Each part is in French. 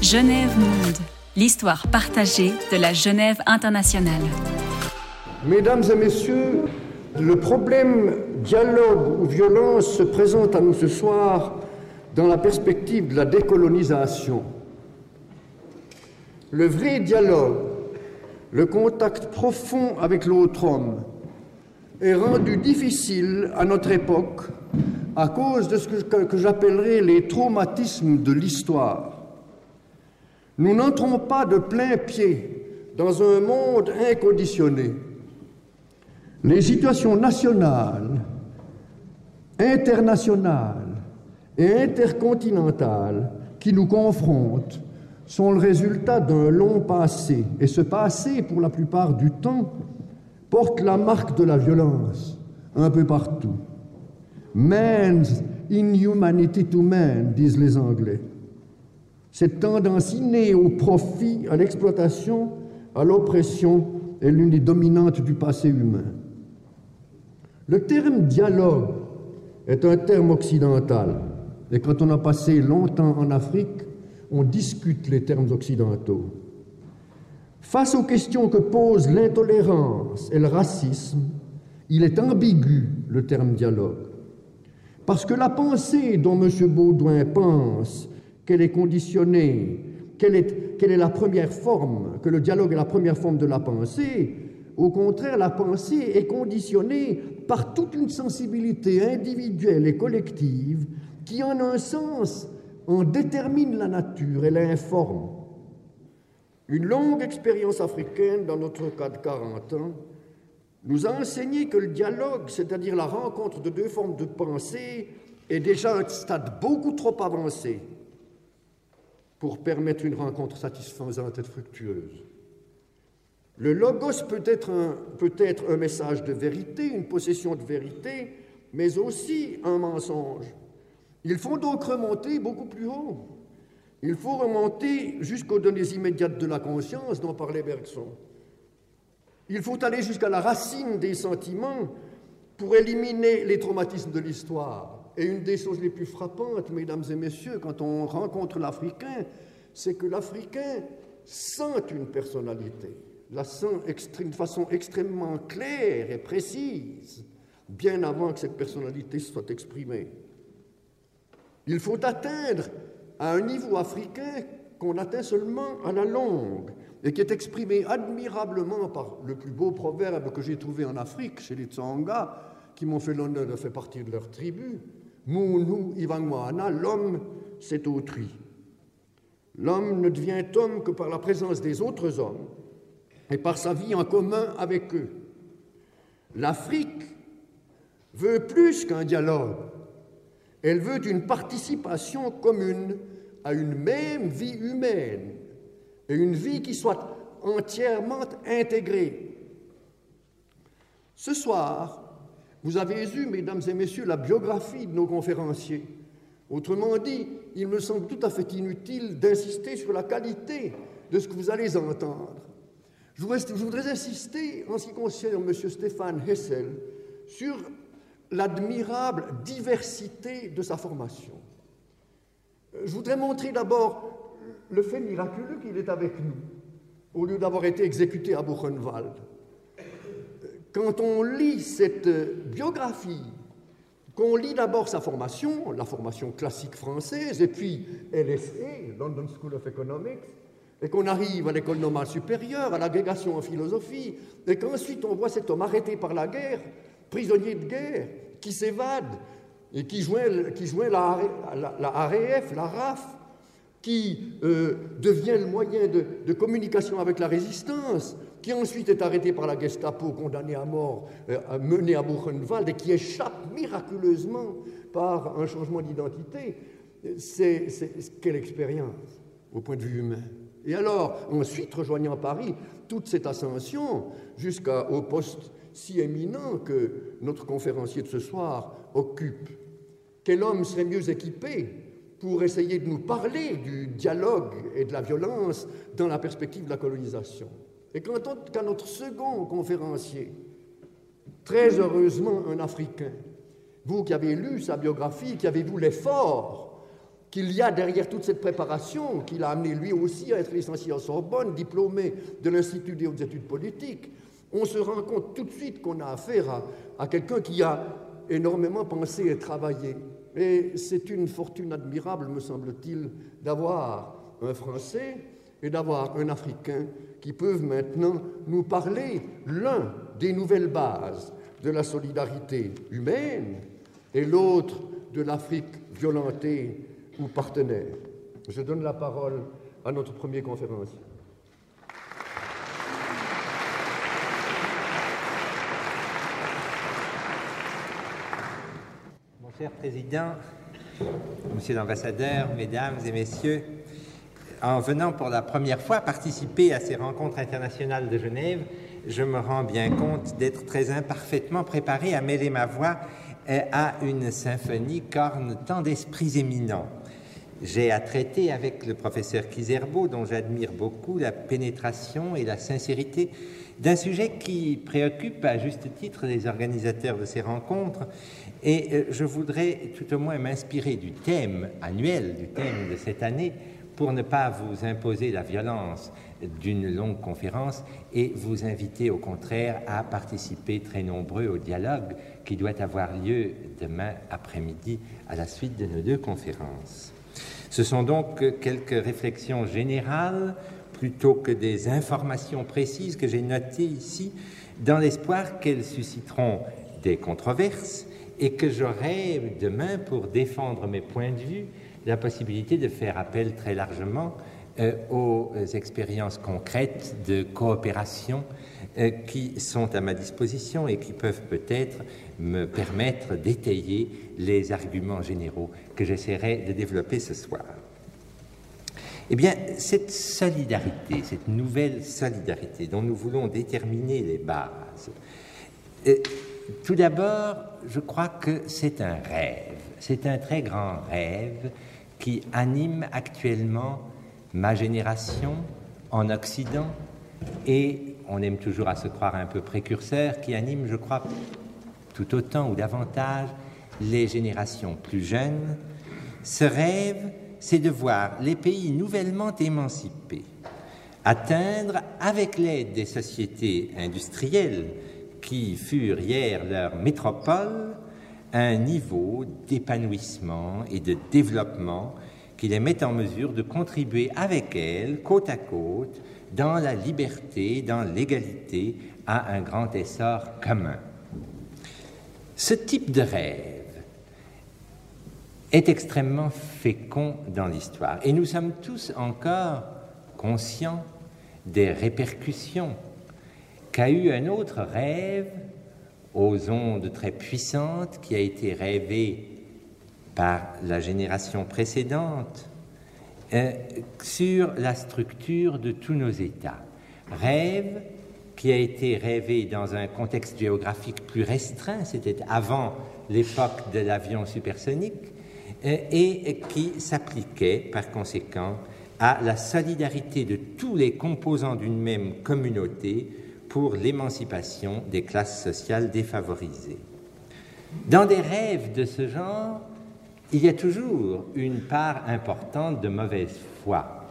Genève Monde, l'histoire partagée de la Genève internationale. Mesdames et messieurs, le problème dialogue ou violence se présente à nous ce soir dans la perspective de la décolonisation. Le vrai dialogue, le contact profond avec l'autre homme, est rendu difficile à notre époque à cause de ce que, j'appellerais les traumatismes de l'histoire. Nous n'entrons pas de plein pied dans un monde inconditionné. Les situations nationales, internationales et intercontinentales qui nous confrontent sont le résultat d'un long passé. Et ce passé, pour la plupart du temps, porte la marque de la violence un peu partout. Man's inhumanity to man, disent les Anglais. Cette tendance innée au profit, à l'exploitation, à l'oppression est l'une des dominantes du passé humain. Le terme dialogue est un terme occidental. Et quand on a passé longtemps en Afrique, on discute les termes occidentaux. Face aux questions que posent l'intolérance et le racisme, il est ambigu le terme dialogue. Parce que la pensée dont M. Baudouin pense qu'elle est conditionnée, quelle est, quelle est la première forme, que le dialogue est la première forme de la pensée, au contraire, la pensée est conditionnée par toute une sensibilité individuelle et collective qui, en un sens, en détermine la nature et l'informe. Une longue expérience africaine, dans notre cas de 40 ans, nous a enseigné que le dialogue, c'est-à-dire la rencontre de deux formes de pensée, est déjà un stade beaucoup trop avancé pour permettre une rencontre satisfaisante et fructueuse. Le logos peut être, un, peut être un message de vérité, une possession de vérité, mais aussi un mensonge. Il faut donc remonter beaucoup plus haut. Il faut remonter jusqu'aux données immédiates de la conscience dont parlait Bergson. Il faut aller jusqu'à la racine des sentiments pour éliminer les traumatismes de l'histoire. Et une des choses les plus frappantes, mesdames et messieurs, quand on rencontre l'Africain, c'est que l'Africain sent une personnalité, la sent d'une façon extrêmement claire et précise, bien avant que cette personnalité soit exprimée. Il faut atteindre à un niveau africain qu'on atteint seulement à la longue et qui est exprimé admirablement par le plus beau proverbe que j'ai trouvé en Afrique chez les Tsonga, qui m'ont fait l'honneur de faire partie de leur tribu. Munu Ivangwana, l'homme, c'est autrui. L'homme ne devient homme que par la présence des autres hommes et par sa vie en commun avec eux. L'Afrique veut plus qu'un dialogue. Elle veut une participation commune à une même vie humaine et une vie qui soit entièrement intégrée. Ce soir, vous avez eu, mesdames et messieurs, la biographie de nos conférenciers. Autrement dit, il me semble tout à fait inutile d'insister sur la qualité de ce que vous allez entendre. Je voudrais insister, en ce qui concerne M. Stéphane Hessel, sur l'admirable diversité de sa formation. Je voudrais montrer d'abord le fait miraculeux qu'il est avec nous, au lieu d'avoir été exécuté à Buchenwald quand on lit cette biographie, qu'on lit d'abord sa formation, la formation classique française, et puis LSE, London School of Economics, et qu'on arrive à l'école normale supérieure, à l'agrégation en philosophie, et qu'ensuite on voit cet homme arrêté par la guerre, prisonnier de guerre, qui s'évade et qui joint, joint la, la, la, RAF, la RAF, qui euh, devient le moyen de communication avec la résistance, qui ensuite est arrêté par la Gestapo, condamné à mort, euh, mené à Buchenwald, et qui échappe miraculeusement par un changement d'identité, c'est quelle expérience au point de vue humain. Et alors, ensuite, rejoignant Paris, toute cette ascension jusqu'au poste si éminent que notre conférencier de ce soir occupe. Quel homme serait mieux équipé pour essayer de nous parler du dialogue et de la violence dans la perspective de la colonisation? Et quant à notre second conférencier, très heureusement un Africain, vous qui avez lu sa biographie, qui avez vu l'effort qu'il y a derrière toute cette préparation, qu'il a amené lui aussi à être licencié en Sorbonne, diplômé de l'Institut des hautes études politiques, on se rend compte tout de suite qu'on a affaire à, à quelqu'un qui a énormément pensé et travaillé. Et c'est une fortune admirable, me semble-t-il, d'avoir un Français et d'avoir un Africain qui peuvent maintenant nous parler l'un des nouvelles bases de la solidarité humaine et l'autre de l'Afrique violentée ou partenaire. Je donne la parole à notre premier conférencier. Mon cher Président, Monsieur l'Ambassadeur, Mesdames et Messieurs, en venant pour la première fois participer à ces rencontres internationales de Genève, je me rends bien compte d'être très imparfaitement préparé à mêler ma voix euh, à une symphonie corne tant d'esprits éminents. J'ai à traiter avec le professeur Kizerbo, dont j'admire beaucoup la pénétration et la sincérité d'un sujet qui préoccupe à juste titre les organisateurs de ces rencontres. Et euh, je voudrais tout au moins m'inspirer du thème annuel, du thème de cette année, pour ne pas vous imposer la violence d'une longue conférence et vous inviter au contraire à participer très nombreux au dialogue qui doit avoir lieu demain après-midi à la suite de nos deux conférences. Ce sont donc quelques réflexions générales plutôt que des informations précises que j'ai notées ici dans l'espoir qu'elles susciteront des controverses et que j'aurai demain pour défendre mes points de vue la possibilité de faire appel très largement euh, aux expériences concrètes de coopération euh, qui sont à ma disposition et qui peuvent peut-être me permettre d'étayer les arguments généraux que j'essaierai de développer ce soir. Eh bien, cette solidarité, cette nouvelle solidarité dont nous voulons déterminer les bases, euh, tout d'abord, je crois que c'est un rêve, c'est un très grand rêve qui anime actuellement ma génération en Occident et on aime toujours à se croire un peu précurseur, qui anime, je crois, tout autant ou davantage les générations plus jeunes. Ce rêve, c'est de voir les pays nouvellement émancipés atteindre, avec l'aide des sociétés industrielles qui furent hier leur métropole, un niveau d'épanouissement et de développement qui les met en mesure de contribuer avec elles, côte à côte, dans la liberté, dans l'égalité, à un grand essor commun. Ce type de rêve est extrêmement fécond dans l'histoire et nous sommes tous encore conscients des répercussions qu'a eu un autre rêve aux ondes très puissantes qui a été rêvé par la génération précédente euh, sur la structure de tous nos États. Rêve qui a été rêvé dans un contexte géographique plus restreint, c'était avant l'époque de l'avion supersonique, euh, et qui s'appliquait par conséquent à la solidarité de tous les composants d'une même communauté pour l'émancipation des classes sociales défavorisées. Dans des rêves de ce genre, il y a toujours une part importante de mauvaise foi.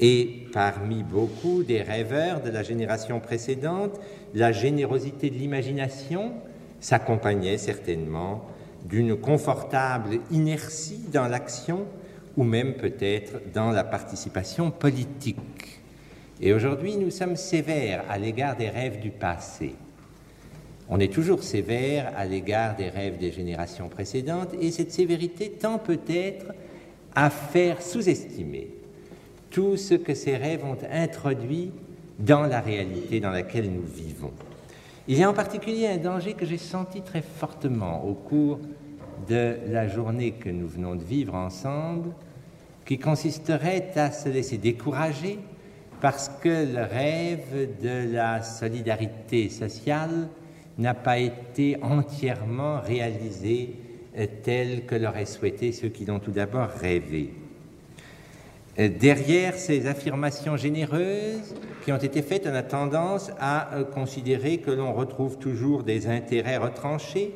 Et parmi beaucoup des rêveurs de la génération précédente, la générosité de l'imagination s'accompagnait certainement d'une confortable inertie dans l'action ou même peut-être dans la participation politique. Et aujourd'hui, nous sommes sévères à l'égard des rêves du passé. On est toujours sévère à l'égard des rêves des générations précédentes et cette sévérité tend peut-être à faire sous-estimer tout ce que ces rêves ont introduit dans la réalité dans laquelle nous vivons. Il y a en particulier un danger que j'ai senti très fortement au cours de la journée que nous venons de vivre ensemble, qui consisterait à se laisser décourager parce que le rêve de la solidarité sociale n'a pas été entièrement réalisé euh, tel que l'auraient souhaité ceux qui l'ont tout d'abord rêvé. Euh, derrière ces affirmations généreuses qui ont été faites, on a tendance à euh, considérer que l'on retrouve toujours des intérêts retranchés.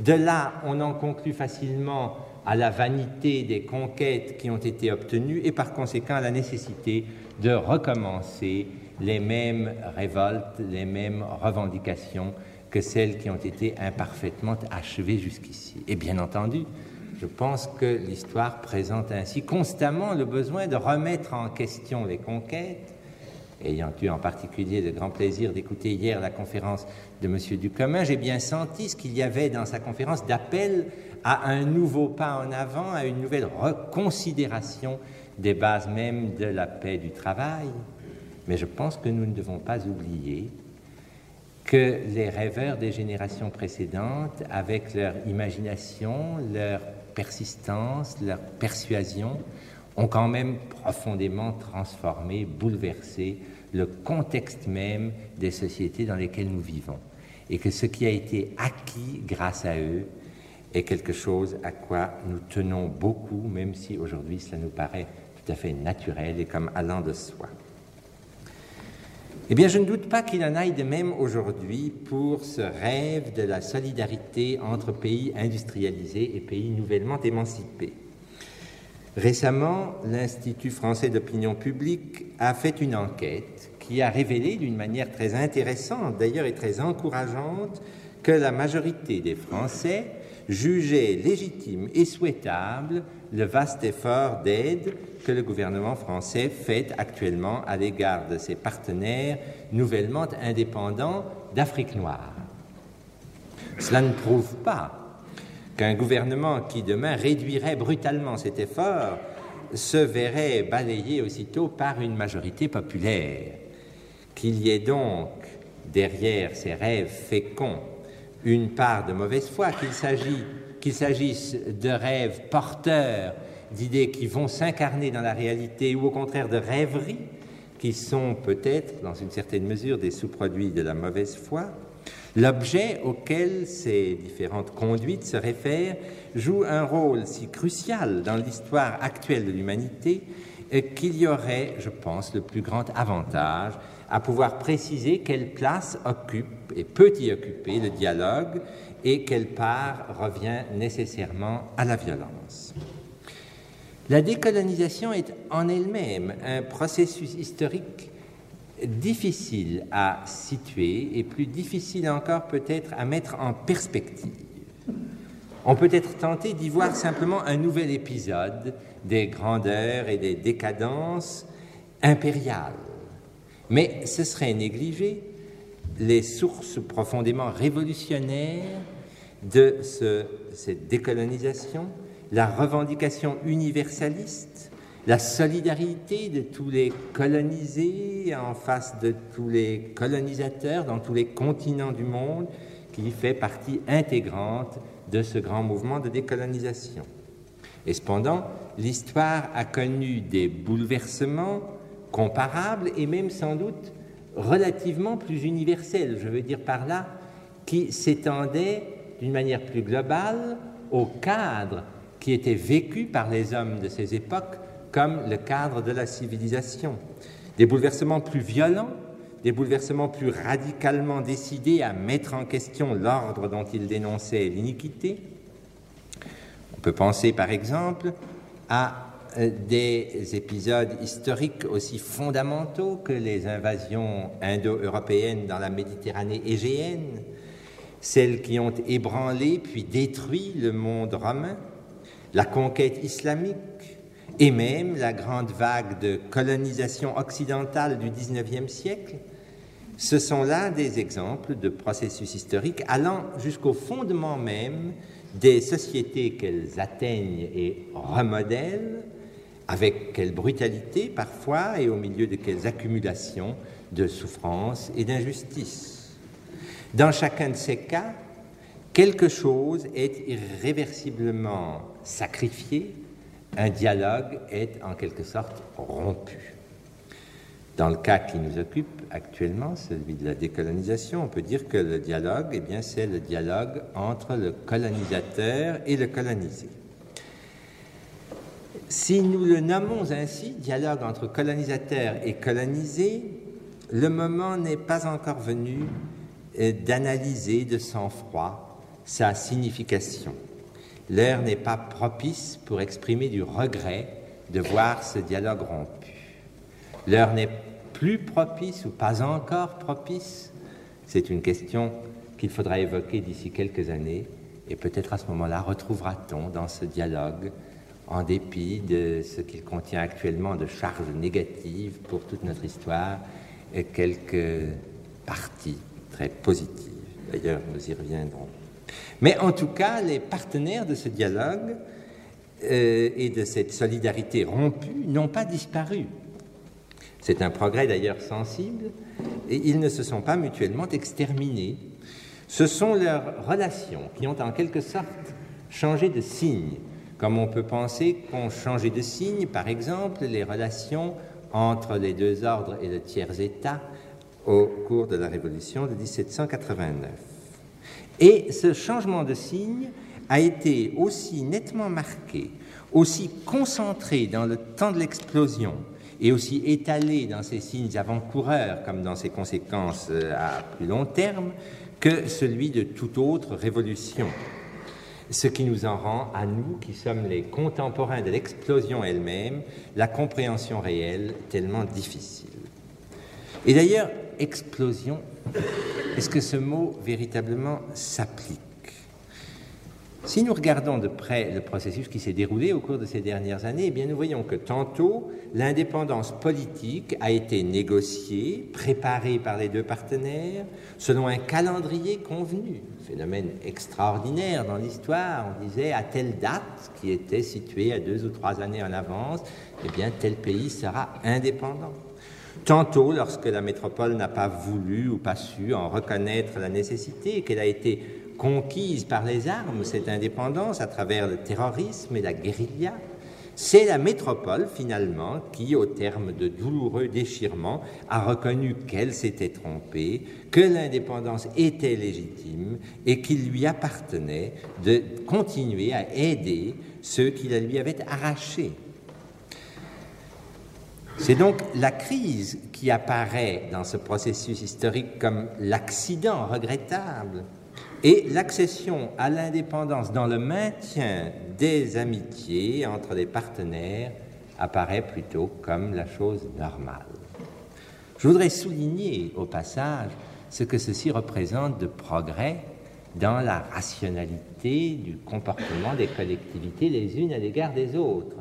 De là, on en conclut facilement à la vanité des conquêtes qui ont été obtenues et par conséquent à la nécessité de recommencer les mêmes révoltes, les mêmes revendications que celles qui ont été imparfaitement achevées jusqu'ici. Et bien entendu, je pense que l'histoire présente ainsi constamment le besoin de remettre en question les conquêtes. Ayant eu en particulier le grand plaisir d'écouter hier la conférence de M. Ducommun, j'ai bien senti ce qu'il y avait dans sa conférence d'appel à un nouveau pas en avant, à une nouvelle reconsidération des bases même de la paix du travail. Mais je pense que nous ne devons pas oublier que les rêveurs des générations précédentes, avec leur imagination, leur persistance, leur persuasion, ont quand même profondément transformé, bouleversé le contexte même des sociétés dans lesquelles nous vivons. Et que ce qui a été acquis grâce à eux est quelque chose à quoi nous tenons beaucoup, même si aujourd'hui cela nous paraît fait naturel et comme allant de soi. Eh bien, je ne doute pas qu'il en aille de même aujourd'hui pour ce rêve de la solidarité entre pays industrialisés et pays nouvellement émancipés. Récemment, l'Institut français d'opinion publique a fait une enquête qui a révélé d'une manière très intéressante, d'ailleurs et très encourageante, que la majorité des Français jugeaient légitime et souhaitable le vaste effort d'aide que le gouvernement français fait actuellement à l'égard de ses partenaires nouvellement indépendants d'Afrique noire. Cela ne prouve pas qu'un gouvernement qui demain réduirait brutalement cet effort se verrait balayé aussitôt par une majorité populaire. Qu'il y ait donc derrière ces rêves féconds une part de mauvaise foi, qu'il s'agisse de rêves porteurs d'idées qui vont s'incarner dans la réalité ou au contraire de rêveries qui sont peut-être, dans une certaine mesure, des sous-produits de la mauvaise foi, l'objet auquel ces différentes conduites se réfèrent joue un rôle si crucial dans l'histoire actuelle de l'humanité qu'il y aurait, je pense, le plus grand avantage à pouvoir préciser quelle place occupe et peut y occuper le dialogue et quelle part revient nécessairement à la violence. La décolonisation est en elle-même un processus historique difficile à situer et plus difficile encore peut-être à mettre en perspective. On peut être tenté d'y voir simplement un nouvel épisode des grandeurs et des décadences impériales. Mais ce serait négliger les sources profondément révolutionnaires de cette décolonisation, la revendication universaliste, la solidarité de tous les colonisés en face de tous les colonisateurs dans tous les continents du monde, qui fait partie intégrante de ce grand mouvement de décolonisation. Et cependant, l'histoire a connu des bouleversements comparables et même sans doute relativement plus universels, je veux dire par là, qui s'étendaient d'une manière plus globale au cadre qui était vécu par les hommes de ces époques comme le cadre de la civilisation. Des bouleversements plus violents, des bouleversements plus radicalement décidés à mettre en question l'ordre dont ils dénonçaient l'iniquité. On peut penser par exemple à des épisodes historiques aussi fondamentaux que les invasions indo-européennes dans la Méditerranée égéenne, celles qui ont ébranlé puis détruit le monde romain, la conquête islamique et même la grande vague de colonisation occidentale du XIXe siècle, ce sont là des exemples de processus historiques allant jusqu'au fondement même des sociétés qu'elles atteignent et remodèlent, avec quelle brutalité parfois et au milieu de quelles accumulations de souffrances et d'injustices. Dans chacun de ces cas, quelque chose est irréversiblement sacrifié, un dialogue est en quelque sorte rompu. Dans le cas qui nous occupe actuellement, celui de la décolonisation, on peut dire que le dialogue, eh bien, c'est le dialogue entre le colonisateur et le colonisé. Si nous le nommons ainsi, dialogue entre colonisateur et colonisé, le moment n'est pas encore venu euh, d'analyser de sang-froid sa signification. l'heure n'est pas propice pour exprimer du regret de voir ce dialogue rompu. L'heure n'est plus propice ou pas encore propice? C'est une question qu'il faudra évoquer d'ici quelques années et peut-être à ce moment-là retrouvera-t-on dans ce dialogue, en dépit de ce qu'il contient actuellement de charges négatives pour toute notre histoire, quelques parties très positives. D'ailleurs, nous y reviendrons. Mais en tout cas, les partenaires de ce dialogue euh, et de cette solidarité rompue n'ont pas disparu. C'est un progrès d'ailleurs sensible, et ils ne se sont pas mutuellement exterminés. Ce sont leurs relations qui ont en quelque sorte changé de signe, comme on peut penser qu'ont changé de signe, par exemple, les relations entre les deux ordres et le tiers-État au cours de la Révolution de 1789. Et ce changement de signe a été aussi nettement marqué, aussi concentré dans le temps de l'explosion et aussi étalé dans ses signes avant-coureurs comme dans ses conséquences euh, à plus long terme que celui de toute autre révolution. Ce qui nous en rend, à nous qui sommes les contemporains de l'explosion elle-même, la compréhension réelle tellement difficile. Et d'ailleurs, explosion, est-ce que ce mot véritablement s'applique? Si nous regardons de près le processus qui s'est déroulé au cours de ces dernières années, eh nous voyons que tantôt l'indépendance politique a été négociée, préparée par les deux partenaires, selon un calendrier convenu. Phénomène extraordinaire dans l'histoire. On disait à telle date, qui était située à deux ou trois années en avance, eh bien tel pays sera indépendant. Tantôt, lorsque la métropole n'a pas voulu ou pas su en reconnaître la nécessité qu'elle a été conquise par les armes, cette indépendance, à travers le terrorisme et la guérilla, c'est la métropole, finalement, qui, au terme de douloureux déchirements, a reconnu qu'elle s'était trompée, que l'indépendance était légitime et qu'il lui appartenait de continuer à aider ceux qui la lui avaient arrachée. C'est donc la crise qui apparaît dans ce processus historique comme l'accident regrettable et l'accession à l'indépendance dans le maintien des amitiés entre les partenaires apparaît plutôt comme la chose normale. Je voudrais souligner au passage ce que ceci représente de progrès dans la rationalité du comportement des collectivités les unes à l'égard des autres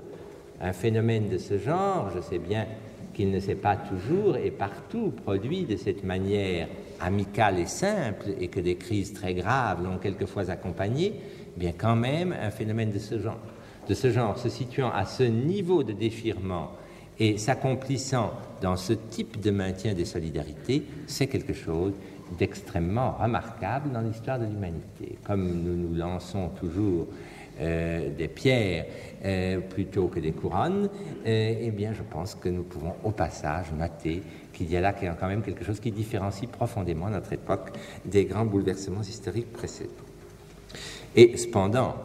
un phénomène de ce genre, je sais bien qu'il ne s'est pas toujours et partout produit de cette manière amicale et simple, et que des crises très graves l'ont quelquefois accompagné, bien quand même un phénomène de ce genre, de ce genre se situant à ce niveau de déchirement et s'accomplissant dans ce type de maintien des solidarités, c'est quelque chose d'extrêmement remarquable dans l'histoire de l'humanité. Comme nous nous lançons toujours euh, des pierres euh, plutôt que des couronnes, euh, eh bien, je pense que nous pouvons au passage noter qu'il y a là quand même quelque chose qui différencie profondément notre époque des grands bouleversements historiques précédents. Et cependant,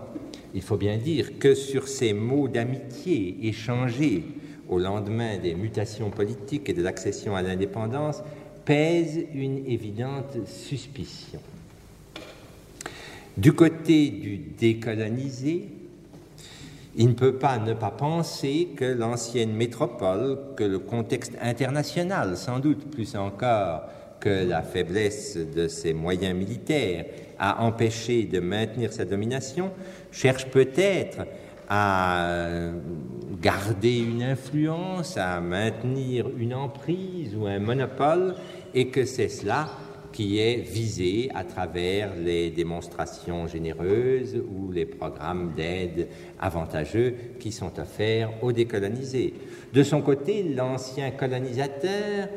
il faut bien dire que sur ces mots d'amitié échangés au lendemain des mutations politiques et de l'accession à l'indépendance, pèse une évidente suspicion. Du côté du décolonisé, il ne peut pas ne pas penser que l'ancienne métropole, que le contexte international, sans doute plus encore que la faiblesse de ses moyens militaires, a empêché de maintenir sa domination, cherche peut-être à garder une influence, à maintenir une emprise ou un monopole, et que c'est cela qui est visé à travers les démonstrations généreuses ou les programmes d'aide avantageux qui sont offerts aux décolonisés. De son côté, l'ancien colonisateur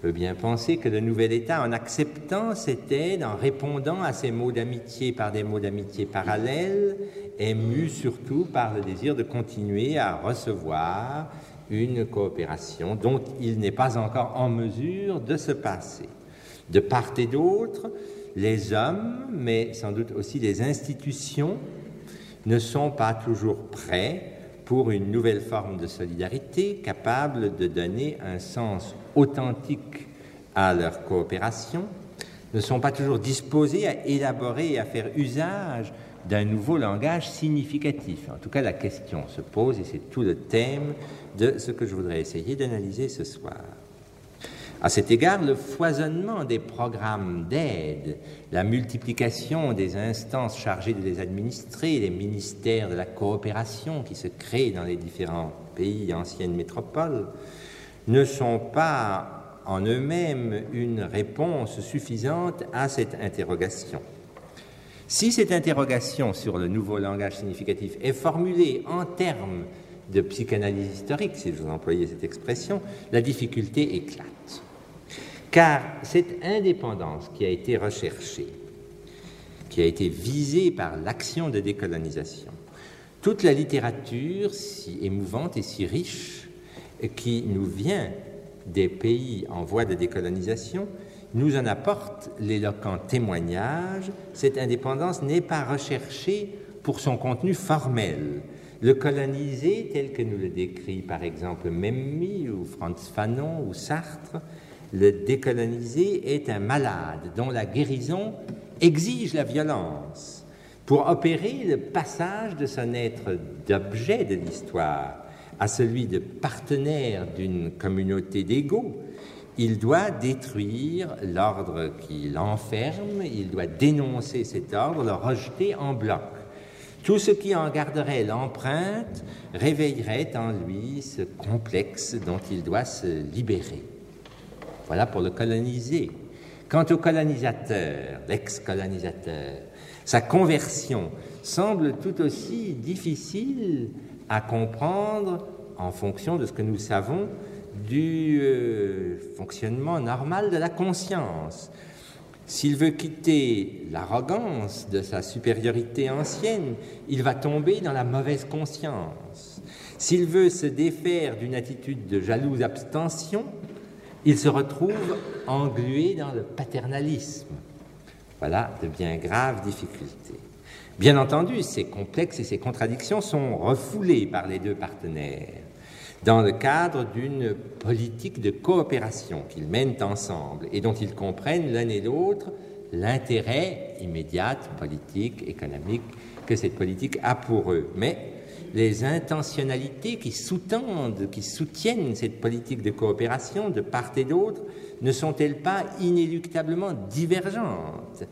peut bien penser que le nouvel État, en acceptant cette aide, en répondant à ces mots d'amitié par des mots d'amitié parallèles, est mu surtout par le désir de continuer à recevoir une coopération dont il n'est pas encore en mesure de se passer. De part et d'autre, les hommes, mais sans doute aussi les institutions, ne sont pas toujours prêts pour une nouvelle forme de solidarité capable de donner un sens authentique à leur coopération, ne sont pas toujours disposés à élaborer et à faire usage d'un nouveau langage significatif. En tout cas, la question se pose et c'est tout le thème de ce que je voudrais essayer d'analyser ce soir. À cet égard, le foisonnement des programmes d'aide, la multiplication des instances chargées de les administrer, les ministères de la coopération qui se créent dans les différents pays anciennes métropoles, ne sont pas en eux-mêmes une réponse suffisante à cette interrogation. Si cette interrogation sur le nouveau langage significatif est formulée en termes de psychanalyse historique, si vous employais cette expression, la difficulté éclate. Car cette indépendance qui a été recherchée, qui a été visée par l'action de décolonisation, toute la littérature si émouvante et si riche qui nous vient des pays en voie de décolonisation nous en apporte l'éloquent témoignage. Cette indépendance n'est pas recherchée pour son contenu formel. Le colonisé, tel que nous le décrit par exemple Memmi ou Franz Fanon ou Sartre, le décolonisé est un malade dont la guérison exige la violence pour opérer le passage de son être d'objet de l'histoire à celui de partenaire d'une communauté d'égaux. Il doit détruire l'ordre qui l'enferme, il doit dénoncer cet ordre, le rejeter en bloc. Tout ce qui en garderait l'empreinte réveillerait en lui ce complexe dont il doit se libérer. Voilà pour le colonisé. Quant au colonisateur, l'ex-colonisateur, sa conversion semble tout aussi difficile à comprendre en fonction de ce que nous savons du euh, fonctionnement normal de la conscience. S'il veut quitter l'arrogance de sa supériorité ancienne, il va tomber dans la mauvaise conscience. S'il veut se défaire d'une attitude de jalouse abstention, il se retrouve englué dans le paternalisme. Voilà de bien graves difficultés. Bien entendu, ces complexes et ces contradictions sont refoulées par les deux partenaires dans le cadre d'une politique de coopération qu'ils mènent ensemble et dont ils comprennent l'un et l'autre l'intérêt immédiat, politique, économique, que cette politique a pour eux. Mais les intentionnalités qui soutiennent cette politique de coopération de part et d'autre, ne sont-elles pas inéluctablement divergentes?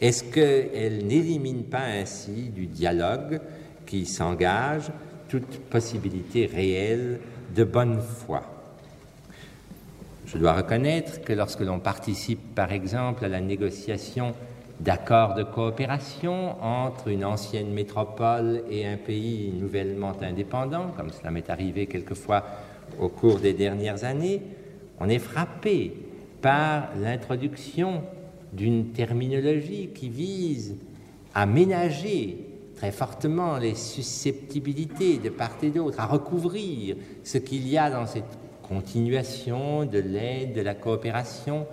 Est-ce qu'elles n'éliminent pas ainsi du dialogue qui s'engage toute possibilité réelle de bonne foi? Je dois reconnaître que lorsque l'on participe, par exemple, à la négociation d'accords de coopération entre une ancienne métropole et un pays nouvellement indépendant, comme cela m'est arrivé quelquefois au cours des dernières années, on est frappé par l'introduction d'une terminologie qui vise à ménager très fortement les susceptibilités de part et d'autre, à recouvrir ce qu'il y a dans cette continuation de l'aide, de la coopération,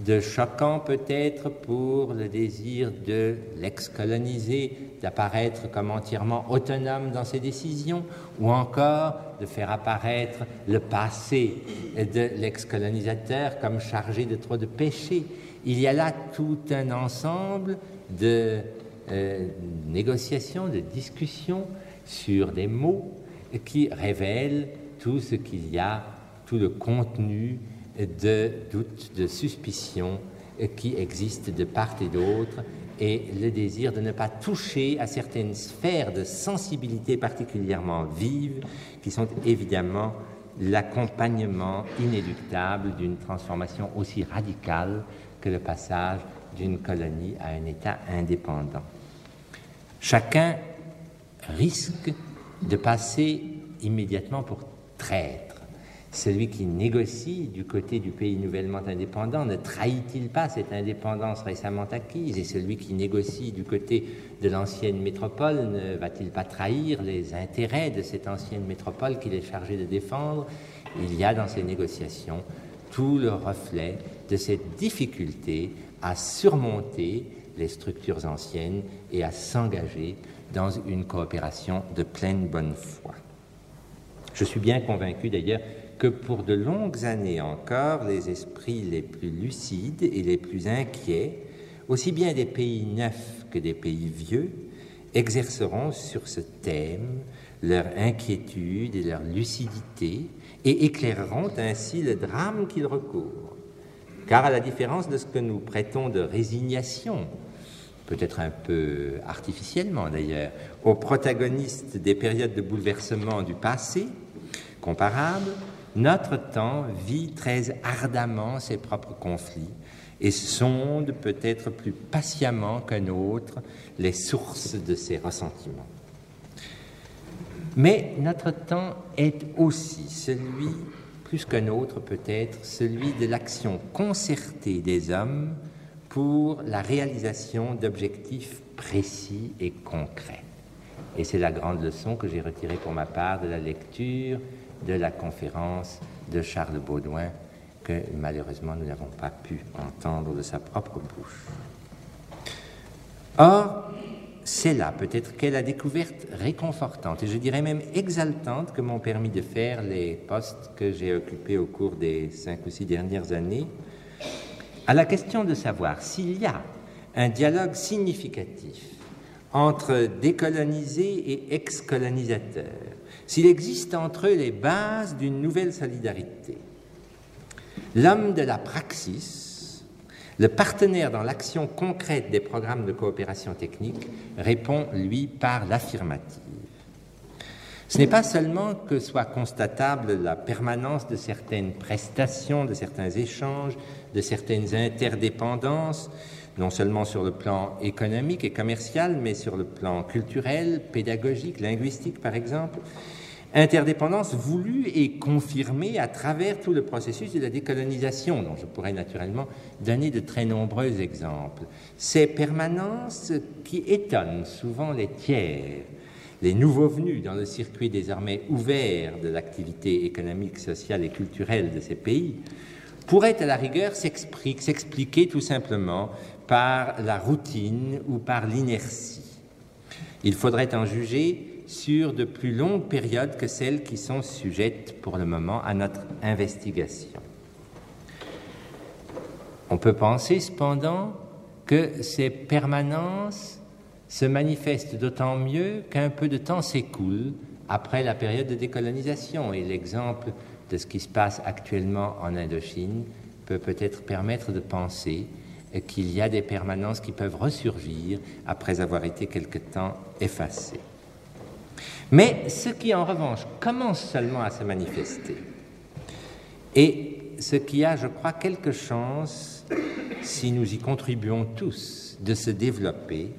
de choquant peut-être pour le désir de l'ex-colonisé d'apparaître comme entièrement autonome dans ses décisions, ou encore de faire apparaître le passé de l'ex-colonisateur comme chargé de trop de péchés. Il y a là tout un ensemble de euh, négociations, de discussions sur des mots qui révèlent tout ce qu'il y a, tout le contenu de doutes, de suspicions qui existent de part et d'autre, et le désir de ne pas toucher à certaines sphères de sensibilité particulièrement vives, qui sont évidemment l'accompagnement inéluctable d'une transformation aussi radicale que le passage d'une colonie à un État indépendant. Chacun risque de passer immédiatement pour traître celui qui négocie du côté du pays nouvellement indépendant ne trahit-il pas cette indépendance récemment acquise? Et celui qui négocie du côté de l'ancienne métropole ne va-t-il pas trahir les intérêts de cette ancienne métropole qu'il est chargé de défendre? Il y a dans ces négociations tout le reflet de cette difficulté à surmonter les structures anciennes et à s'engager dans une coopération de pleine bonne foi. Je suis bien convaincu d'ailleurs que pour de longues années encore, les esprits les plus lucides et les plus inquiets, aussi bien des pays neufs que des pays vieux, exerceront sur ce thème leur inquiétude et leur lucidité et éclaireront ainsi le drame qu'ils recourent. Car à la différence de ce que nous prêtons de résignation, peut-être un peu artificiellement d'ailleurs, aux protagonistes des périodes de bouleversement du passé, comparables, notre temps vit très ardemment ses propres conflits et sonde peut-être plus patiemment qu'un autre les sources de ses ressentiments. Mais notre temps est aussi celui, plus qu'un autre peut-être, celui de l'action concertée des hommes pour la réalisation d'objectifs précis et concrets. Et c'est la grande leçon que j'ai retirée pour ma part de la lecture de la conférence de Charles Baudouin que malheureusement nous n'avons pas pu entendre de sa propre bouche. Or, c'est là peut-être qu'est la découverte réconfortante et je dirais même exaltante que m'ont permis de faire les postes que j'ai occupés au cours des cinq ou six dernières années, à la question de savoir s'il y a un dialogue significatif entre décolonisés et ex-colonisateurs, s'il existe entre eux les bases d'une nouvelle solidarité. L'homme de la praxis, le partenaire dans l'action concrète des programmes de coopération technique, répond, lui, par l'affirmative. Ce n'est pas seulement que soit constatable la permanence de certaines prestations, de certains échanges, de certaines interdépendances, non seulement sur le plan économique et commercial, mais sur le plan culturel, pédagogique, linguistique par exemple, interdépendance voulue et confirmée à travers tout le processus de la décolonisation, dont je pourrais naturellement donner de très nombreux exemples. Ces permanences qui étonnent souvent les tiers, les nouveaux venus dans le circuit désormais ouvert de l'activité économique, sociale et culturelle de ces pays, pourraient à la rigueur s'expliquer tout simplement par la routine ou par l'inertie. Il faudrait en juger sur de plus longues périodes que celles qui sont sujettes pour le moment à notre investigation. On peut penser cependant que ces permanences se manifestent d'autant mieux qu'un peu de temps s'écoule après la période de décolonisation. Et l'exemple de ce qui se passe actuellement en Indochine peut peut-être permettre de penser qu'il y a des permanences qui peuvent ressurgir après avoir été quelque temps effacées. Mais ce qui, en revanche, commence seulement à se manifester, et ce qui a, je crois, quelque chance, si nous y contribuons tous, de se développer,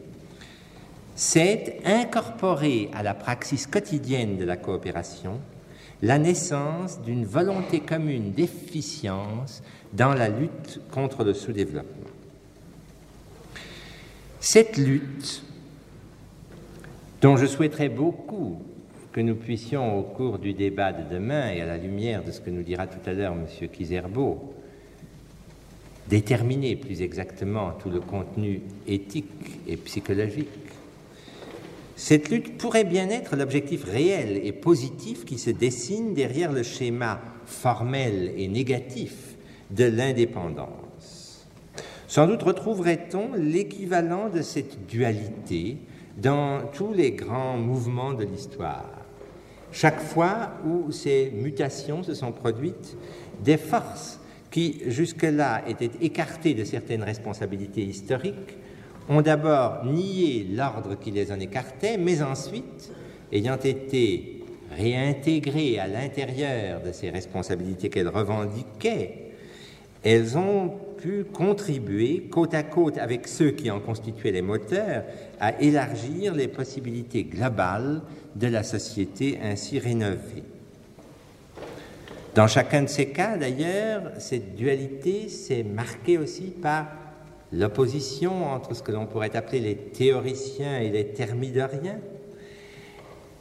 c'est incorporer à la praxis quotidienne de la coopération la naissance d'une volonté commune d'efficience dans la lutte contre le sous-développement. Cette lutte dont je souhaiterais beaucoup que nous puissions, au cours du débat de demain et à la lumière de ce que nous dira tout à l'heure M. Kizerbo, déterminer plus exactement tout le contenu éthique et psychologique. Cette lutte pourrait bien être l'objectif réel et positif qui se dessine derrière le schéma formel et négatif de l'indépendance. Sans doute retrouverait-on l'équivalent de cette dualité dans tous les grands mouvements de l'histoire. Chaque fois où ces mutations se sont produites, des forces qui jusque-là étaient écartées de certaines responsabilités historiques ont d'abord nié l'ordre qui les en écartait, mais ensuite, ayant été réintégrées à l'intérieur de ces responsabilités qu'elles revendiquaient, elles ont pu contribuer côte à côte avec ceux qui en constituaient les moteurs à élargir les possibilités globales de la société ainsi rénovée. Dans chacun de ces cas, d'ailleurs, cette dualité s'est marquée aussi par l'opposition entre ce que l'on pourrait appeler les théoriciens et les thermidoriens,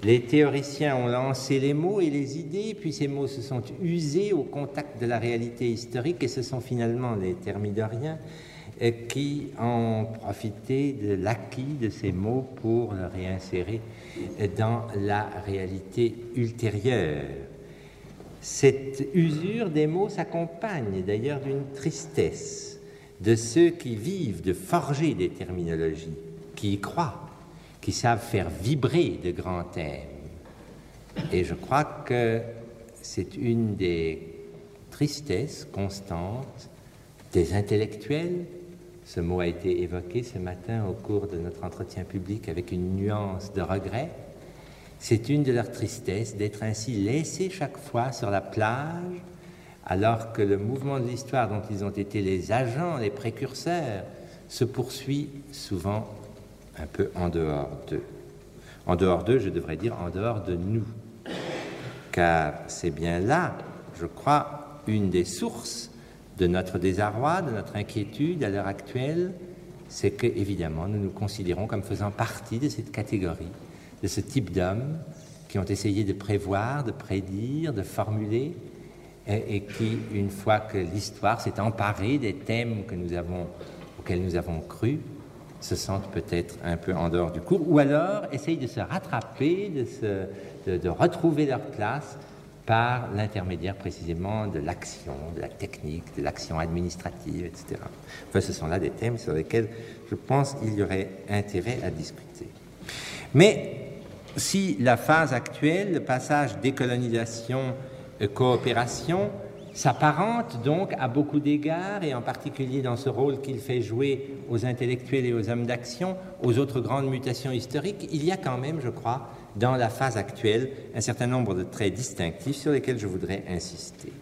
les théoriciens ont lancé les mots et les idées, puis ces mots se sont usés au contact de la réalité historique, et ce sont finalement les thermidoriens euh, qui ont profité de l'acquis de ces mots pour le réinsérer dans la réalité ultérieure. Cette usure des mots s'accompagne d'ailleurs d'une tristesse de ceux qui vivent de forger des terminologies, qui y croient, qui savent faire vibrer de grands thèmes. Et je crois que c'est une des tristesses constantes des intellectuels. Ce mot a été évoqué ce matin au cours de notre entretien public avec une nuance de regret. C'est une de leurs tristesses d'être ainsi laissés chaque fois sur la plage, alors que le mouvement de l'histoire dont ils ont été les agents, les précurseurs, se poursuit souvent un peu en dehors d'eux. En dehors d'eux, je devrais dire en dehors de nous. Car c'est bien là, je crois, une des sources de notre désarroi, de notre inquiétude à l'heure actuelle, c'est que, évidemment, nous nous considérons comme faisant partie de cette catégorie, de ce type d'hommes qui ont essayé de prévoir, de prédire, de formuler, et, qui, une fois que l'histoire s'est emparée des thèmes auxquels nous avons cru, se sentent peut-être un peu en dehors du cours, ou alors essayent de se rattraper, de, se, de, retrouver leur place par l'intermédiaire précisément de l'action, de la technique, de l'action administrative, etc. Enfin, ce sont là des thèmes sur lesquels je pense qu'il y aurait intérêt à discuter. Mais si la phase actuelle, le passage décolonisation-coopération, s'apparente donc à beaucoup d'égards, et en particulier dans ce rôle qu'il fait jouer aux intellectuels et aux hommes d'action, aux autres grandes mutations historiques, il y a quand même, je crois, dans la phase actuelle, un certain nombre de traits distinctifs sur lesquels je voudrais insister.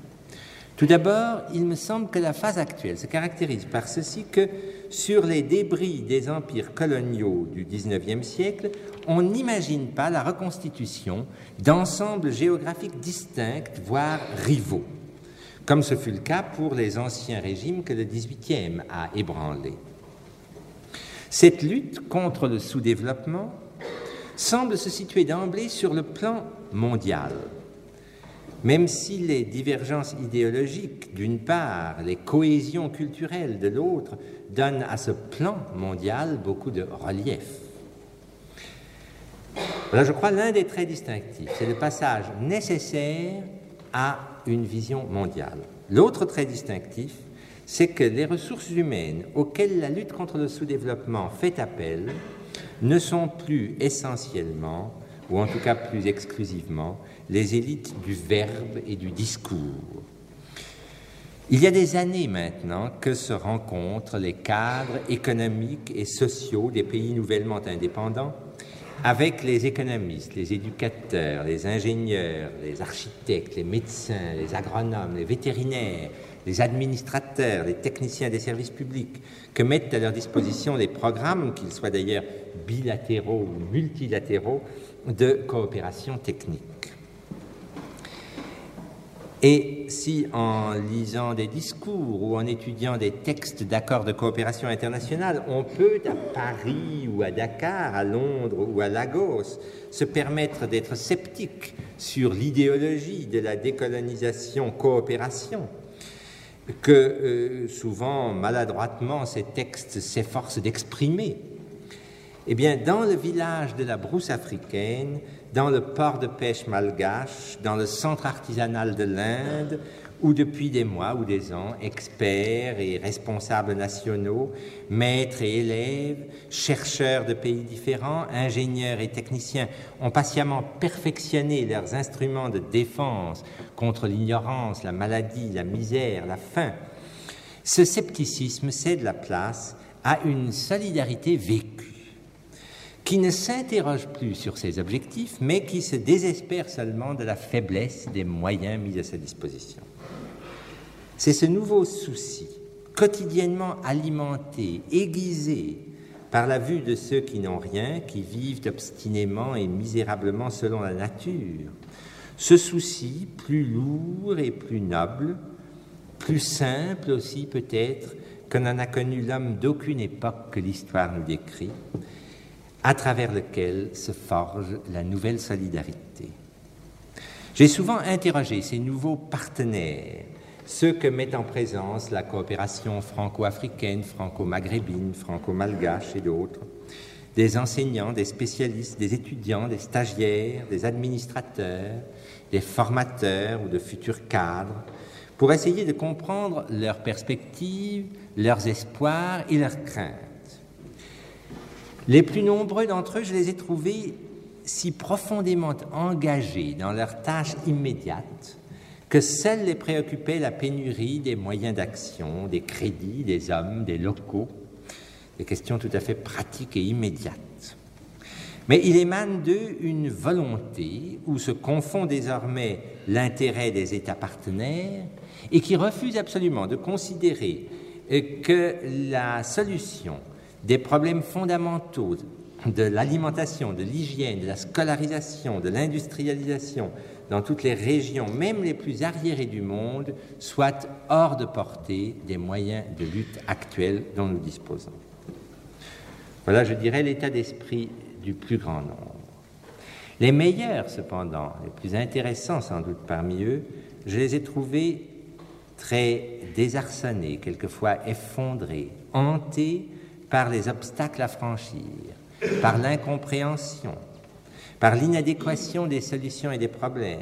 Tout d'abord, il me semble que la phase actuelle se caractérise par ceci que sur les débris des empires coloniaux du XIXe siècle, on n'imagine pas la reconstitution d'ensembles géographiques distincts, voire rivaux comme ce fut le cas pour les anciens régimes que le XVIIIe a ébranlés. Cette lutte contre le sous-développement semble se situer d'emblée sur le plan mondial. Même si les divergences idéologiques d'une part, les cohésions culturelles de l'autre, donnent à ce plan mondial beaucoup de relief. Voilà, je crois, l'un des traits distinctifs, c'est le passage nécessaire à une vision mondiale. L'autre trait distinctif, c'est que les ressources humaines auxquelles la lutte contre le sous-développement fait appel ne sont plus essentiellement, ou en tout cas plus exclusivement, les élites du verbe et du discours. Il y a des années maintenant que se rencontrent les cadres économiques et sociaux des pays nouvellement indépendants avec les économistes, les éducateurs, les ingénieurs, les architectes, les médecins, les agronomes, les vétérinaires, les administrateurs, les techniciens des services publics, que mettent à leur disposition les programmes, qu'ils soient d'ailleurs bilatéraux ou multilatéraux, de coopération technique. Et si en lisant des discours ou en étudiant des textes d'accords de coopération internationale, on peut à Paris ou à Dakar, à Londres ou à Lagos se permettre d'être sceptique sur l'idéologie de la décolonisation-coopération, que euh, souvent maladroitement ces textes s'efforcent d'exprimer, eh bien, dans le village de la brousse africaine, dans le port de pêche malgache, dans le centre artisanal de l'Inde, où depuis des mois ou des ans, experts et responsables nationaux, maîtres et élèves, chercheurs de pays différents, ingénieurs et techniciens ont patiemment perfectionné leurs instruments de défense contre l'ignorance, la maladie, la misère, la faim. Ce scepticisme cède la place à une solidarité vécue qui ne s'interroge plus sur ses objectifs, mais qui se désespère seulement de la faiblesse des moyens mis à sa disposition. C'est ce nouveau souci, quotidiennement alimenté, aiguisé par la vue de ceux qui n'ont rien, qui vivent obstinément et misérablement selon la nature, ce souci plus lourd et plus noble, plus simple aussi peut-être, que n'en a connu l'homme d'aucune époque que l'histoire nous décrit, à travers lequel se forge la nouvelle solidarité. J'ai souvent interrogé ces nouveaux partenaires, ceux que met en présence la coopération franco-africaine, franco-maghrébine, franco-malgache et d'autres, des enseignants, des spécialistes, des étudiants, des stagiaires, des administrateurs, des formateurs ou de futurs cadres, pour essayer de comprendre leurs perspectives, leurs espoirs et leurs craintes. Les plus nombreux d'entre eux, je les ai trouvés si profondément engagés dans leurs tâches immédiates que seuls les préoccupait la pénurie des moyens d'action, des crédits, des hommes, des locaux, des questions tout à fait pratiques et immédiates. Mais il émane d'eux une volonté où se confond désormais l'intérêt des États partenaires et qui refuse absolument de considérer que la solution des problèmes fondamentaux de l'alimentation, de l'hygiène, de la scolarisation, de l'industrialisation dans toutes les régions, même les plus arriérées du monde, soit hors de portée des moyens de lutte actuels dont nous disposons. Voilà, je dirais, l'état d'esprit du plus grand nombre. Les meilleurs, cependant, les plus intéressants sans doute parmi eux, je les ai trouvés très désarçonnés, quelquefois effondrés, hantés par les obstacles à franchir, par l'incompréhension, par l'inadéquation des solutions et des problèmes,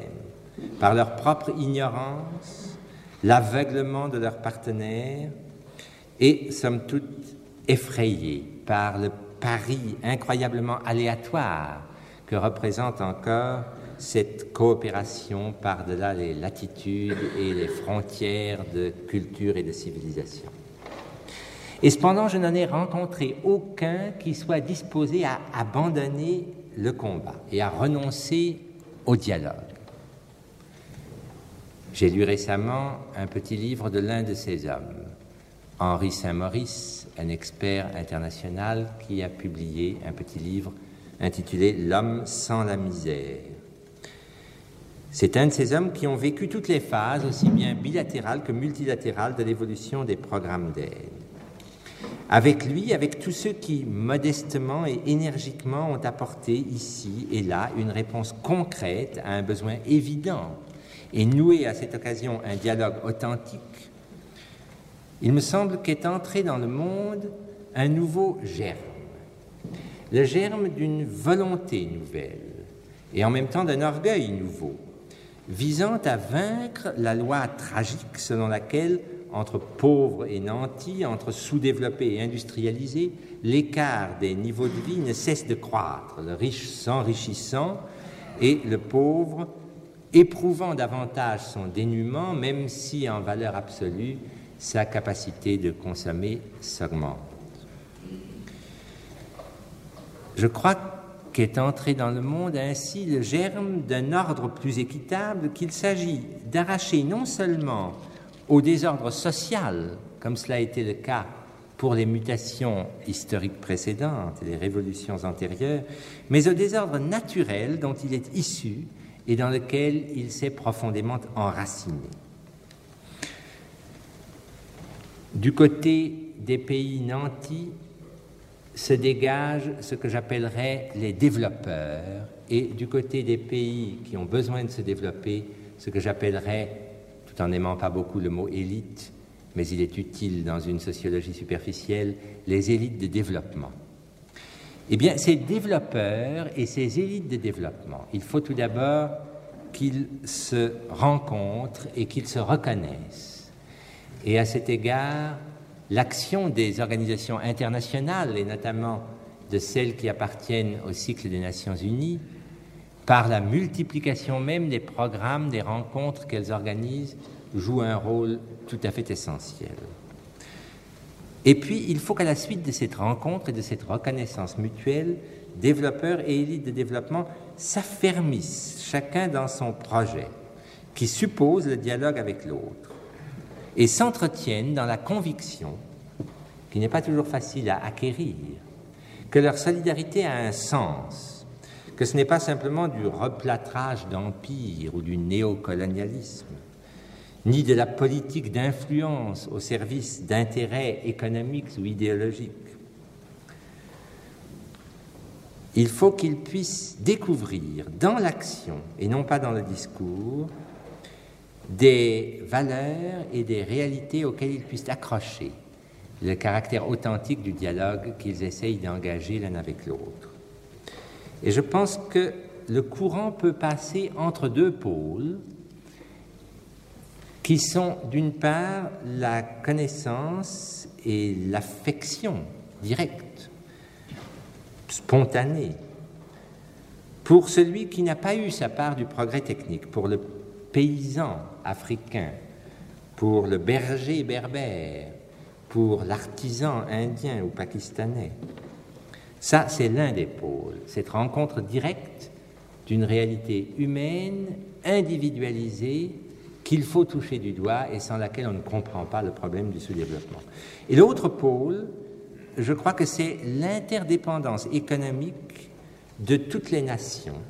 par leur propre ignorance, l'aveuglement de leurs partenaires, et somme toute effrayés par le pari incroyablement aléatoire que représente encore cette coopération par-delà les latitudes et les frontières de culture et de civilisation. Et cependant, je n'en ai rencontré aucun qui soit disposé à abandonner le combat et à renoncer au dialogue. J'ai lu récemment un petit livre de l'un de ces hommes, Henri Saint-Maurice, un expert international qui a publié un petit livre intitulé L'homme sans la misère. C'est un de ces hommes qui ont vécu toutes les phases, aussi bien bilatérales que multilatérales, de l'évolution des programmes d'aide. Avec lui, avec tous ceux qui, modestement et énergiquement, ont apporté ici et là une réponse concrète à un besoin évident. Et noué à cette occasion un dialogue authentique, il me semble qu'est entré dans le monde un nouveau germe, le germe d'une volonté nouvelle et en même temps d'un orgueil nouveau, visant à vaincre la loi tragique selon laquelle, entre pauvres et nantis, entre sous-développés et industrialisés, l'écart des niveaux de vie ne cesse de croître, le riche s'enrichissant et le pauvre éprouvant davantage son dénuement, même si en valeur absolue, sa capacité de consommer s'augmente. Je crois qu'est entré dans le monde ainsi le germe d'un ordre plus équitable qu'il s'agit d'arracher non seulement au désordre social, comme cela a été le cas pour les mutations historiques précédentes et les révolutions antérieures, mais au désordre naturel dont il est issu et dans lequel il s'est profondément enraciné. Du côté des pays nantis se dégage ce que j'appellerais les développeurs, et du côté des pays qui ont besoin de se développer, ce que j'appellerais, en n'aimant pas beaucoup le mot élite, mais il est utile dans une sociologie superficielle, les élites de développement. Eh bien, ces développeurs et ces élites de développement, il faut tout d'abord qu'ils se rencontrent et qu'ils se reconnaissent. Et à cet égard, l'action des organisations internationales, et notamment de celles qui appartiennent au cycle des Nations Unies, par la multiplication même des programmes, des rencontres qu'elles organisent, joue un rôle tout à fait essentiel. Et puis, il faut qu'à la suite de cette rencontre et de cette reconnaissance mutuelle, développeurs et élites de développement s'affermissent chacun dans son projet, qui suppose le dialogue avec l'autre et s'entretiennent dans la conviction, qui n'est pas toujours facile à acquérir, que leur solidarité a un sens, que ce n'est pas simplement du replâtrage d'empire ou du néocolonialisme, ni de la politique d'influence au service d'intérêts économiques ou idéologiques. Il faut qu'ils puissent découvrir dans l'action et non pas dans le discours des valeurs et des réalités auxquelles ils puissent accrocher le caractère authentique du dialogue qu'ils essayent d'engager l'un avec l'autre. Et je pense que le courant peut passer entre deux pôles qui sont d'une part la connaissance et l'affection directe spontanée, pour celui qui n'a pas eu sa part du progrès technique, pour le paysan africain, pour le berger berbère, pour l'artisan indien ou pakistanais. Ça, c'est l'un des pôles, cette rencontre directe d'une réalité humaine, individualisée, qu'il faut toucher du doigt et sans laquelle on ne comprend pas le problème du sous-développement. Et l'autre pôle, je crois que c'est l'interdépendance économique de toutes les nations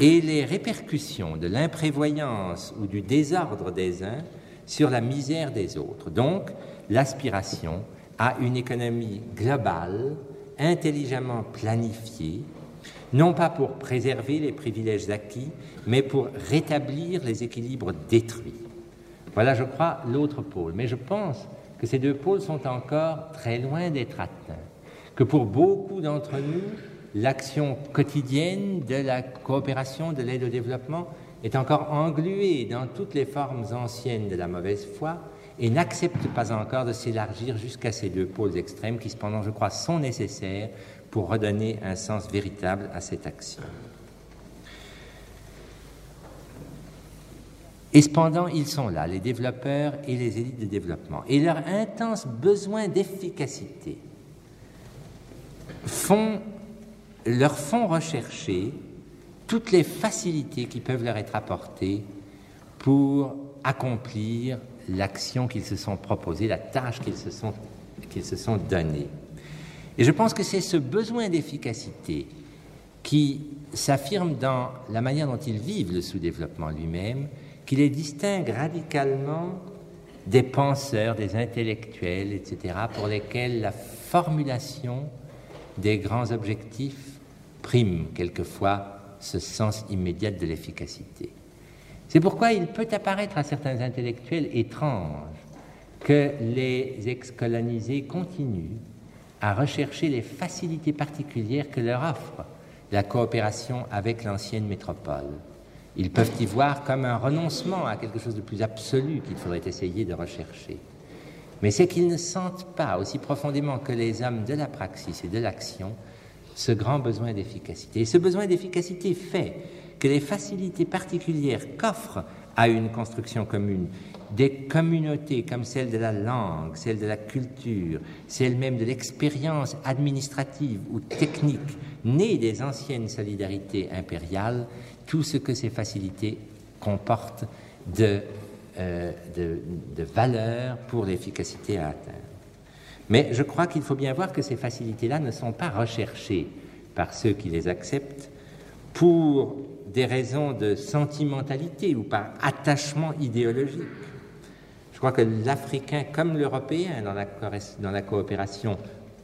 et les répercussions de l'imprévoyance ou du désordre des uns sur la misère des autres. Donc, l'aspiration à une économie globale, intelligemment planifiée, non pas pour préserver les privilèges acquis, mais pour rétablir les équilibres détruits. Voilà, je crois, l'autre pôle. Mais je pense que ces deux pôles sont encore très loin d'être atteints, que pour beaucoup d'entre nous, l'action quotidienne de la coopération, de l'aide au développement, est encore engluée dans toutes les formes anciennes de la mauvaise foi et n'accepte pas encore de s'élargir jusqu'à ces deux pôles extrêmes qui, cependant, je crois, sont nécessaires pour redonner un sens véritable à cette action. Et cependant, ils sont là, les développeurs et les élites de développement. Et leur intense besoin d'efficacité font, leur font rechercher toutes les facilités qui peuvent leur être apportées pour accomplir l'action qu'ils se sont proposée, la tâche qu'ils se sont, qu'ils se sont donnée. Et je pense que c'est ce besoin d'efficacité qui s'affirme dans la manière dont ils vivent le sous-développement lui-même, qui les distingue radicalement des penseurs, des intellectuels, etc., pour lesquels la formulation des grands objectifs prime quelqueusement ce sens immédiat de l'efficacité. C'est pourquoi il peut apparaître à certains intellectuels étrange que les ex-colonisés continuent à rechercher les facilités particulières que leur offre la coopération avec l'ancienne métropole. Ils peuvent y voir comme un renoncement à quelque chose de plus absolu qu'il faudrait essayer de rechercher. Mais c'est qu'ils ne sentent pas aussi profondément que les hommes de la praxis et de l'action ce grand besoin d'efficacité. Et ce besoin d'efficacité fait que les facilités particulières qu'offre à une construction commune des communautés comme celle de la langue, celle de la culture, celle même de l'expérience administrative ou technique née des anciennes solidarités impériales, tout ce que ces facilités comportent de, euh, de, de valeur pour l'efficacité à atteindre. Mais je crois qu'il faut bien voir que ces facilités-là ne sont pas recherchées par ceux qui les acceptent pour des raisons de sentimentalité ou par attachement idéologique. Je crois que l'Africain comme l'Européen, dans la, coopération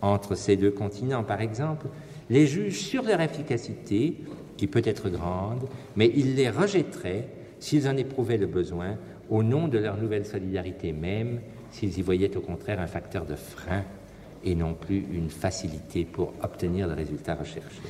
entre ces deux continents par exemple, les juge sur leur efficacité, qui peut être grande, mais ils les rejetteraient s'ils en éprouvaient le besoin au nom de leur nouvelle solidarité même, s'ils y voyaient au contraire un facteur de frein et non plus une facilité pour obtenir le résultat recherché.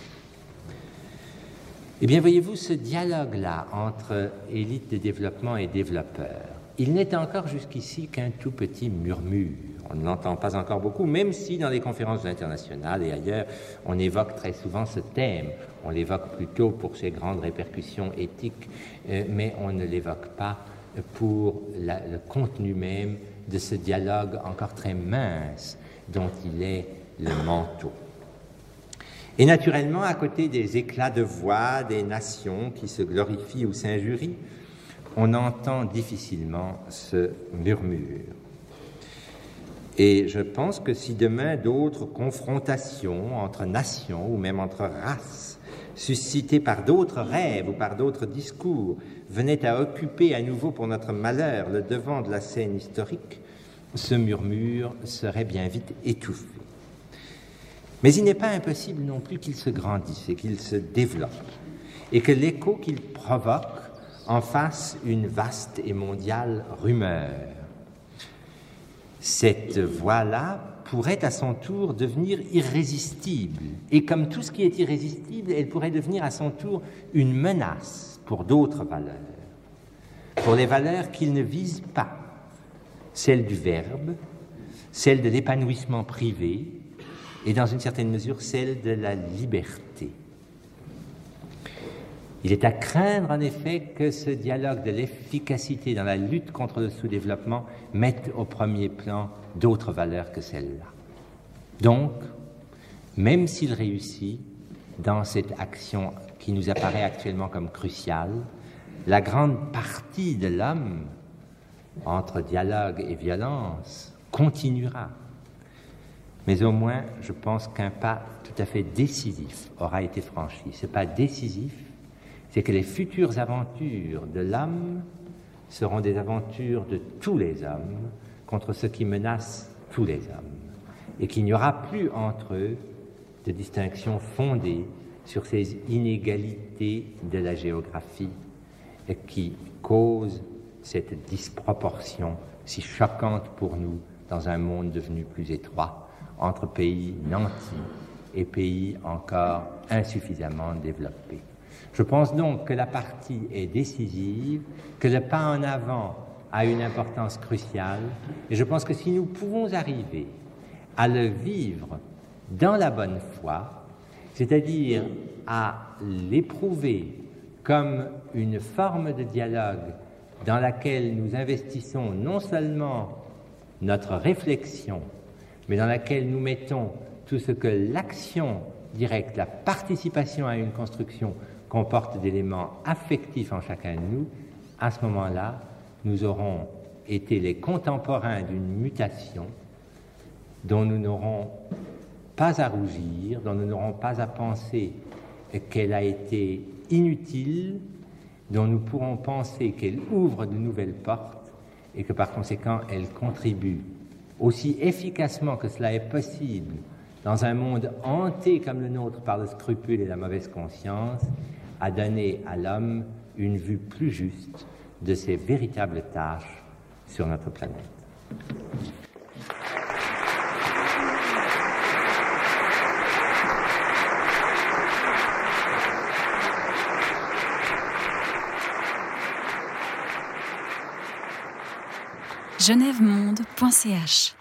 Eh bien, voyez-vous, ce dialogue-là entre élite de développement et développeurs, il n'est encore jusqu'ici qu'un tout petit murmure. On ne l'entend pas encore beaucoup, même si dans les conférences internationales et ailleurs, on évoque très souvent ce thème. On l'évoque plutôt pour ses grandes répercussions éthiques, euh, mais on ne l'évoque pas pour le contenu même de ce dialogue encore très mince dont il est le manteau. Et naturellement, à côté des éclats de voix des nations qui se glorifient ou s'injurient, on entend difficilement ce murmure. Et je pense que si demain d'autres confrontations entre nations ou même entre races, suscitées par d'autres rêves ou par d'autres discours, venaient à occuper à nouveau pour notre malheur le devant de la scène historique, ce murmure serait bien vite étouffé. Mais il n'est pas impossible non plus qu'il se grandisse et qu'il se développe, et que l'écho qu'il provoque en fasse une vaste et mondiale rumeur. Cette voix-là pourrait à son tour devenir irrésistible, et comme tout ce qui est irrésistible, elle pourrait devenir à son tour une menace pour d'autres valeurs, pour les valeurs qu'il ne vise pas, celle du verbe, celle de l'épanouissement privé, et dans une certaine mesure celle de la liberté. Il est à craindre en effet que ce dialogue de l'efficacité dans la lutte contre le sous-développement mette au premier plan d'autres valeurs que celles-là. Donc, même s'il réussit dans cette action qui nous apparaît actuellement comme cruciale, la grande partie de l'homme, entre dialogue et violence, continuera. Mais au moins, je pense qu'un pas tout à fait décisif aura été franchi. Ce pas décisif, c'est que les futures aventures de l'homme seront des aventures de tous les hommes contre ce qui menace tous les hommes, et qu'il n'y aura plus entre eux de distinction fondée sur ces inégalités de la géographie qui causent cette disproportion si choquante pour nous dans un monde devenu plus étroit entre pays nantis et pays encore insuffisamment développés. Je pense donc que la partie est décisive, que le pas en avant a une importance cruciale, et je pense que si nous pouvons arriver à le vivre dans la bonne foi, c'est-à-dire à l'éprouver comme une forme de dialogue dans laquelle nous investissons non seulement notre réflexion, mais dans laquelle nous mettons tout ce que l'action directe, la participation à une construction comporte d'éléments affectifs en chacun de nous, à ce moment-là, nous aurons été les contemporains d'une mutation dont nous n'aurons pas à rougir, dont nous n'aurons pas à penser qu'elle a été inutile, dont nous pourrons penser qu'elle ouvre de nouvelles portes et que par conséquent elle contribue aussi efficacement que cela est possible dans un monde hanté comme le nôtre par le scrupule et la mauvaise conscience, à donner à l'homme une vue plus juste de ses véritables tâches sur notre planète. genèvemonde.ch